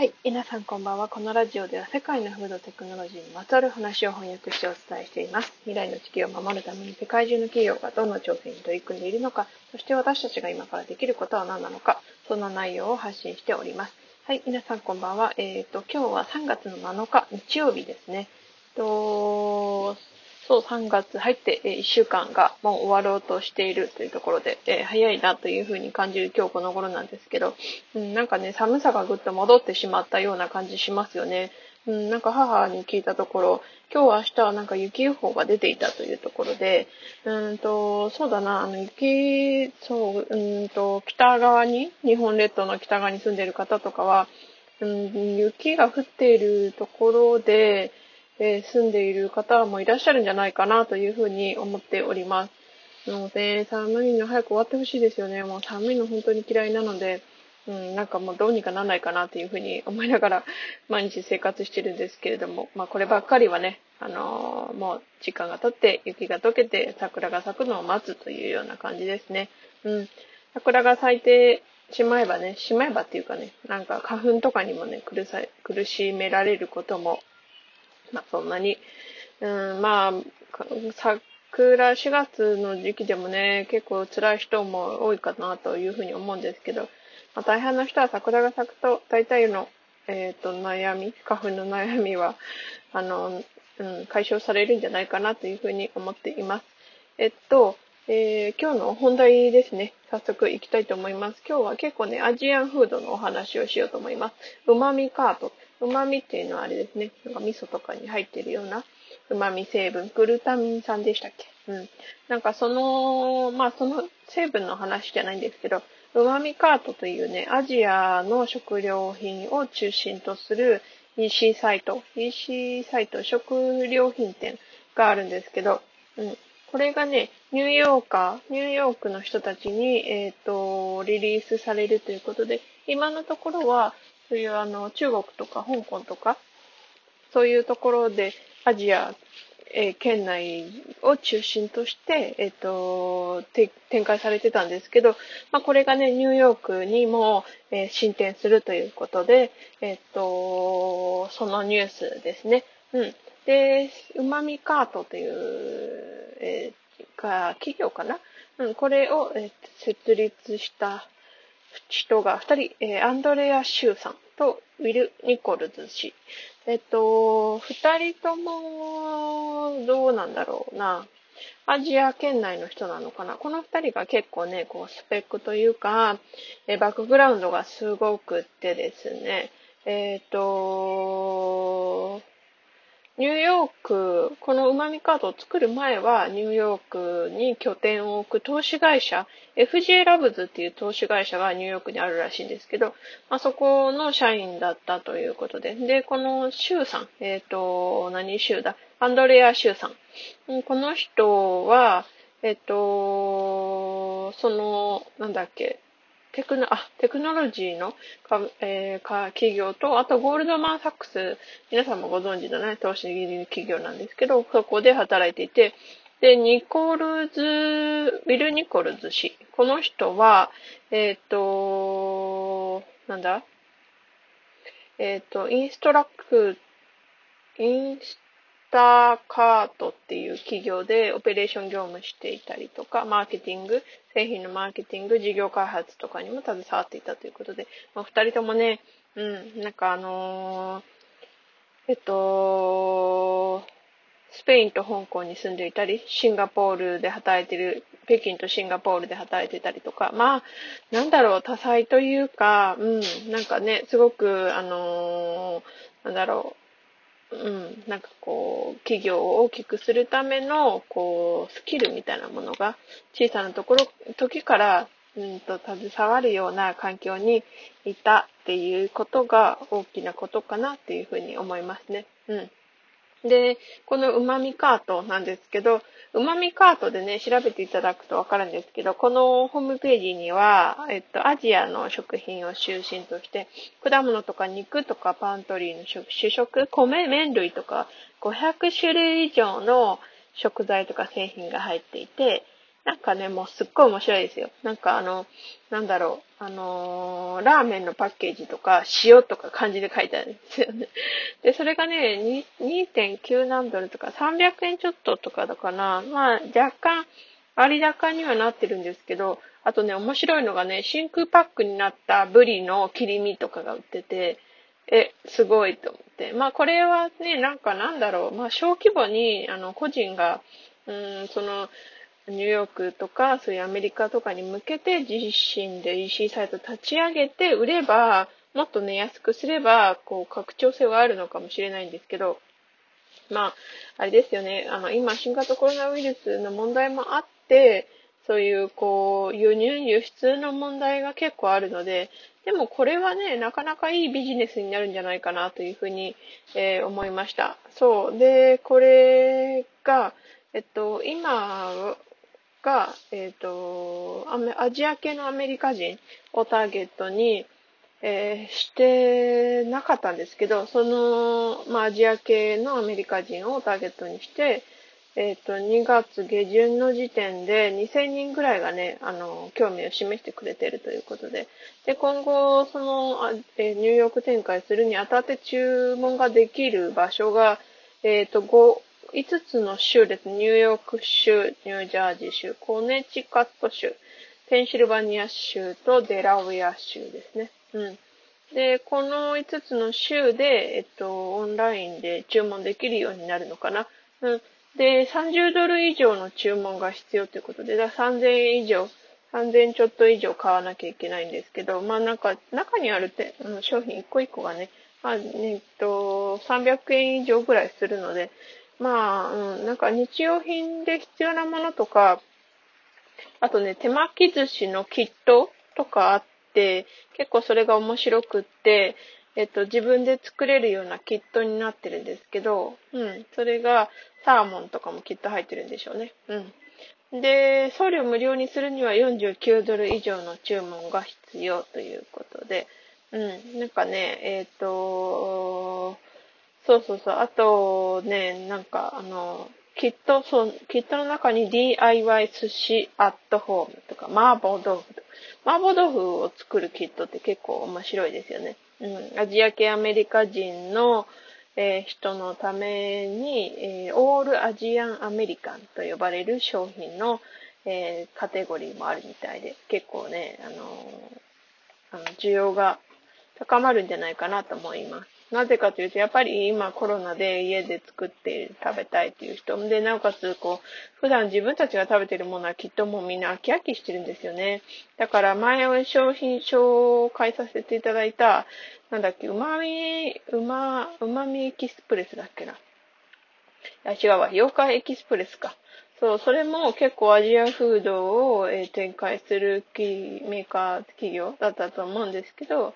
はい。皆さんこんばんは。このラジオでは世界のフードテクノロジーにまつわる話を翻訳してお伝えしています。未来の地球を守るために世界中の企業がどんな挑戦に取り組んでいるのか、そして私たちが今からできることは何なのか、そんな内容を発信しております。はい。皆さんこんばんは。えっ、ー、と、今日は3月の7日、日曜日ですね。と、そう、3月入って、え1週間がもう終わろうとしているというところで、えー、早いなというふうに感じる今日この頃なんですけど、うん、なんかね、寒さがぐっと戻ってしまったような感じしますよね。うん、なんか母に聞いたところ、今日明日はなんか雪予報が出ていたというところで、うんと、そうだな、あの雪、そう、うんと、北側に、日本列島の北側に住んでいる方とかは、うん、雪が降っているところで、え住んでいる方もいらっしゃるんじゃないかなというふうに思っております。もうね、寒いの早く終わってほしいですよね。もう寒いの本当に嫌いなので、うん、なんかもうどうにかならないかなというふうに思いながら 毎日生活してるんですけれども、まあこればっかりはね、あのー、もう時間が経って雪が溶けて桜が咲くのを待つというような感じですね。うん。桜が咲いてしまえばね、しまえばっていうかね、なんか花粉とかにもね、苦さ苦しめられることもまあそんなに、うん、まあ、桜4月の時期でもね、結構辛い人も多いかなというふうに思うんですけど、まあ、大半の人は桜が咲くと大体の、えっ、ー、と、悩み、花粉の悩みは、あの、うん、解消されるんじゃないかなというふうに思っています。えっと、えー、今日の本題ですね。早速行きたいと思います。今日は結構ね、アジアンフードのお話をしようと思います。うまみカート。旨味っていうのはあれですね。なんか味噌とかに入ってるような旨味成分、グルタミン酸でしたっけ？うん。なんかその、まあその成分の話じゃないんですけど、旨味カートというね、アジアの食料品を中心とする EC サイト、EC サイト、食料品店があるんですけど、うん。これがね、ニューヨーカー、ニューヨークの人たちに、えっ、ー、と、リリースされるということで、今のところは、そういうあの、中国とか香港とか、そういうところでアジア、えー、県内を中心として、えっ、ー、と、展開されてたんですけど、まあ、これがね、ニューヨークにも、えー、進展するということで、えっ、と、そのニュースですね。うん。で、うまみカートという、えか企業かな？うん、これを、え設立した人が2人、えー、アンドレア・シューさんとウィル・ニコルズ氏。えっと、2人とも、どうなんだろうな。アジア圏内の人なのかな。この2人が結構ね、こう、スペックというか、えバックグラウンドがすごくってですね、えっ、と、ニューヨーク、このうまみカードを作る前は、ニューヨークに拠点を置く投資会社、FJ ラブズっていう投資会社がニューヨークにあるらしいんですけど、まあ、そこの社員だったということで、で、このシュウさん、えっ、ー、と、何シュウだ？アンドレア・シュウさん。この人は、えっ、ー、と、その、なんだっけ、テクノ、あ、テクノロジーのか、えー、か企業と、あとゴールドマンサックス、皆さんもご存知のね、投資企業なんですけど、そこで働いていて、で、ニコルズ、ウィル・ニコルズ氏。この人は、えっ、ー、と、なんだ？えっ、ー、と、インストラック、インスターカートっていう企業でオペレーション業務していたりとか、マーケティング、製品のマーケティング、事業開発とかにも携わっていたということで、まあ、二人ともね、うん、なんかあのー、えっと、スペインと香港に住んでいたり、シンガポールで働いてる、北京とシンガポールで働いてたりとか、まあ、なんだろう、多彩というか、うん、なんかね、すごく、あのー、なんだろう、うん、なんかこう、企業を大きくするための、こう、スキルみたいなものが、小さなところ、時から、うんと、携わるような環境にいたっていうことが大きなことかなっていうふうに思いますね。うん。で、このうまみカートなんですけど、うまみカートでね、調べていただくとわかるんですけど、このホームページには、えっと、アジアの食品を中心として、果物とか肉とかパントリーの主食、米、麺類とか500種類以上の食材とか製品が入っていて、なんかね、もうすっごい面白いですよ。なんかあの、なんだろう、あのー、ラーメンのパッケージとか、塩とか漢字で書いてあるんですよね。で、それがね、2.9何ドルとか、300円ちょっととかだかな。まあ、若干、割高にはなってるんですけど、あとね、面白いのがね、真空パックになったブリの切り身とかが売ってて、え、すごいと思って。まあこれはね、なんかなんだろう、まあ小規模に、あの、個人が、うん、その、ニューヨークとか、そういうアメリカとかに向けて自身で EC サイト立ち上げて売れば、もっとね、安くすれば、こう、拡張性はあるのかもしれないんですけど、まあ、あれですよね、あの、今、新型コロナウイルスの問題もあって、そういう、こう、輸入、輸出の問題が結構あるので、でもこれはね、なかなかいいビジネスになるんじゃないかなというふうに、えー、思いました。そう。で、これが、えっと、今が、えっと、アジア系のアメリカ人をターゲットに、えー、してなかったんですけど、その、まあ、アジア系のアメリカ人をターゲットにして、えっ、ー、と、2月下旬の時点で2000人ぐらいがね、あの、興味を示してくれているということで、で、今後、その、えー、ニューヨーク展開するにあたって注文ができる場所が、えっ、ー、と、5、つの州です。ニューヨーク州、ニュージャージー州、コネチカット州、ペンシルバニア州とデラウェア州ですね。うん。で、この5つの州で、えっと、オンラインで注文できるようになるのかな。うん。で、30ドル以上の注文が必要ということで、だ3000円以上、3000ちょっと以上買わなきゃいけないんですけど、まあなんか、中にあるて、うん、商品一個一個がね、まあ、えっと、300円以上ぐらいするので、まあ、うん、なんか日用品で必要なものとか、あとね、手巻き寿司のキットとかあって、結構それが面白くって、えっと、自分で作れるようなキットになってるんですけど、うん、それがサーモンとかもきっと入ってるんでしょうね。うん。で、送料無料にするには49ドル以上の注文が必要ということで、うん、なんかね、えっ、ー、と、そうそうそう、あとね、なんかあの、キット、そう、キットの中に DIY 寿司アットホームとか、麻婆豆腐とか、麻婆豆腐を作るキットって結構面白いですよね。うん、アジア系アメリカ人の、えー、人のために、えー、オールアジアンアメリカンと呼ばれる商品の、えー、カテゴリーもあるみたいで、結構ね、あのあの需要が高まるんじゃないかなと思います。なぜかというと、やっぱり今コロナで家で作って食べたいっていう人で、なおかつ、こう、普段自分たちが食べてるものはきっともうみんな飽き飽きしてるんですよね。だから前商品紹介させていただいた、なんだっけ、うまみ、うま、うまみエキスプレスだっけな。あ、違うわ。妖怪エキスプレスか。そう、それも結構アジアフードを、え展開するメーカー企業だったと思うんですけど、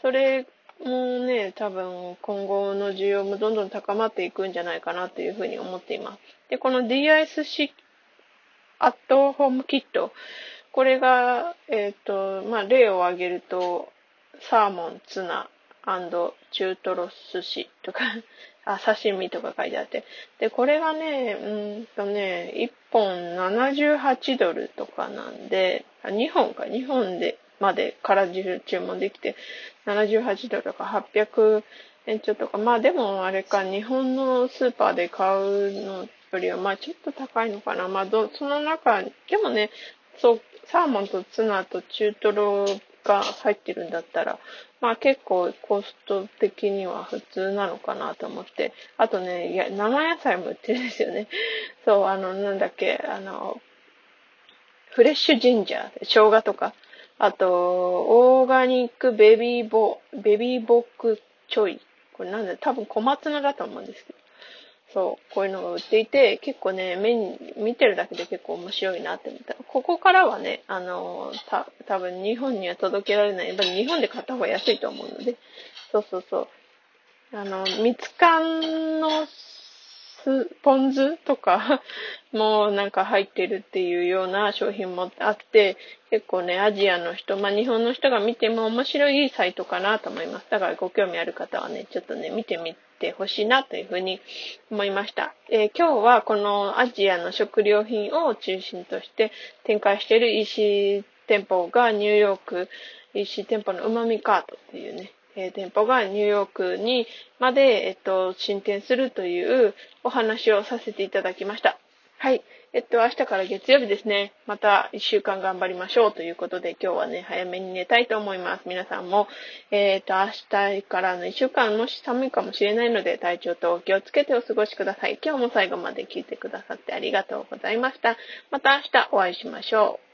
それもうね、多分今後の需要もどんどん高まっていくんじゃないかなというふうに思っています。で、この DISC アットホームキット、これが、えっ、ー、と、まあ、例を挙げると、サーモン、ツナ、中トロ寿司とか あ、刺身とか書いてあって。で、これがね、うんとね、1本78ドルとかなんで、あ2本か、2本で、までから注文できて、78ドルとか800円ちょっとか、まあでもあれか、日本のスーパーで買うのよりは、まあちょっと高いのかな。まあど、その中、でもね、そう、サーモンとツナと中トロが入ってるんだったら、まあ結構コスト的には普通なのかなと思って。あとね、いや、生野菜も売ってるんですよね。そう、あの、なんだっけ、あの、フレッシュジンジャー、生姜とか。あと、オーガニックベビーボ、ベビーボックチョイ。これなんだ？多分小松菜だと思うんですけど。そう、こういうのが売っていて、結構ね、目に、見てるだけで結構面白いなって思った。ここからはね、あの、た、多分日本には届けられない。やっぱり日本で買った方が安いと思うので、そうそうそう。あの、蜜缶の酢、ポン酢とか もなんか入ってるっていうような商品もあって、結構ね、アジアの人、まあ日本の人が見ても面白いサイトかなと思います。だからご興味ある方はね、ちょっとね、見てみてほしいなというふうに思いました。えー、今日はこのアジアの食料品を中心として展開している EC 店舗がニューヨーク EC 店舗のうまみカートっていうね、えー、店舗がニューヨークにまで、えっと、進展するというお話をさせていただきました。はい。えっと、明日から月曜日ですね。また一週間頑張りましょうということで、今日はね、早めに寝たいと思います。皆さんも、えっと、明日からの一週間、もし寒いかもしれないので、体調とお気をつけてお過ごしください。今日も最後まで聞いてくださってありがとうございました。また明日お会いしましょう。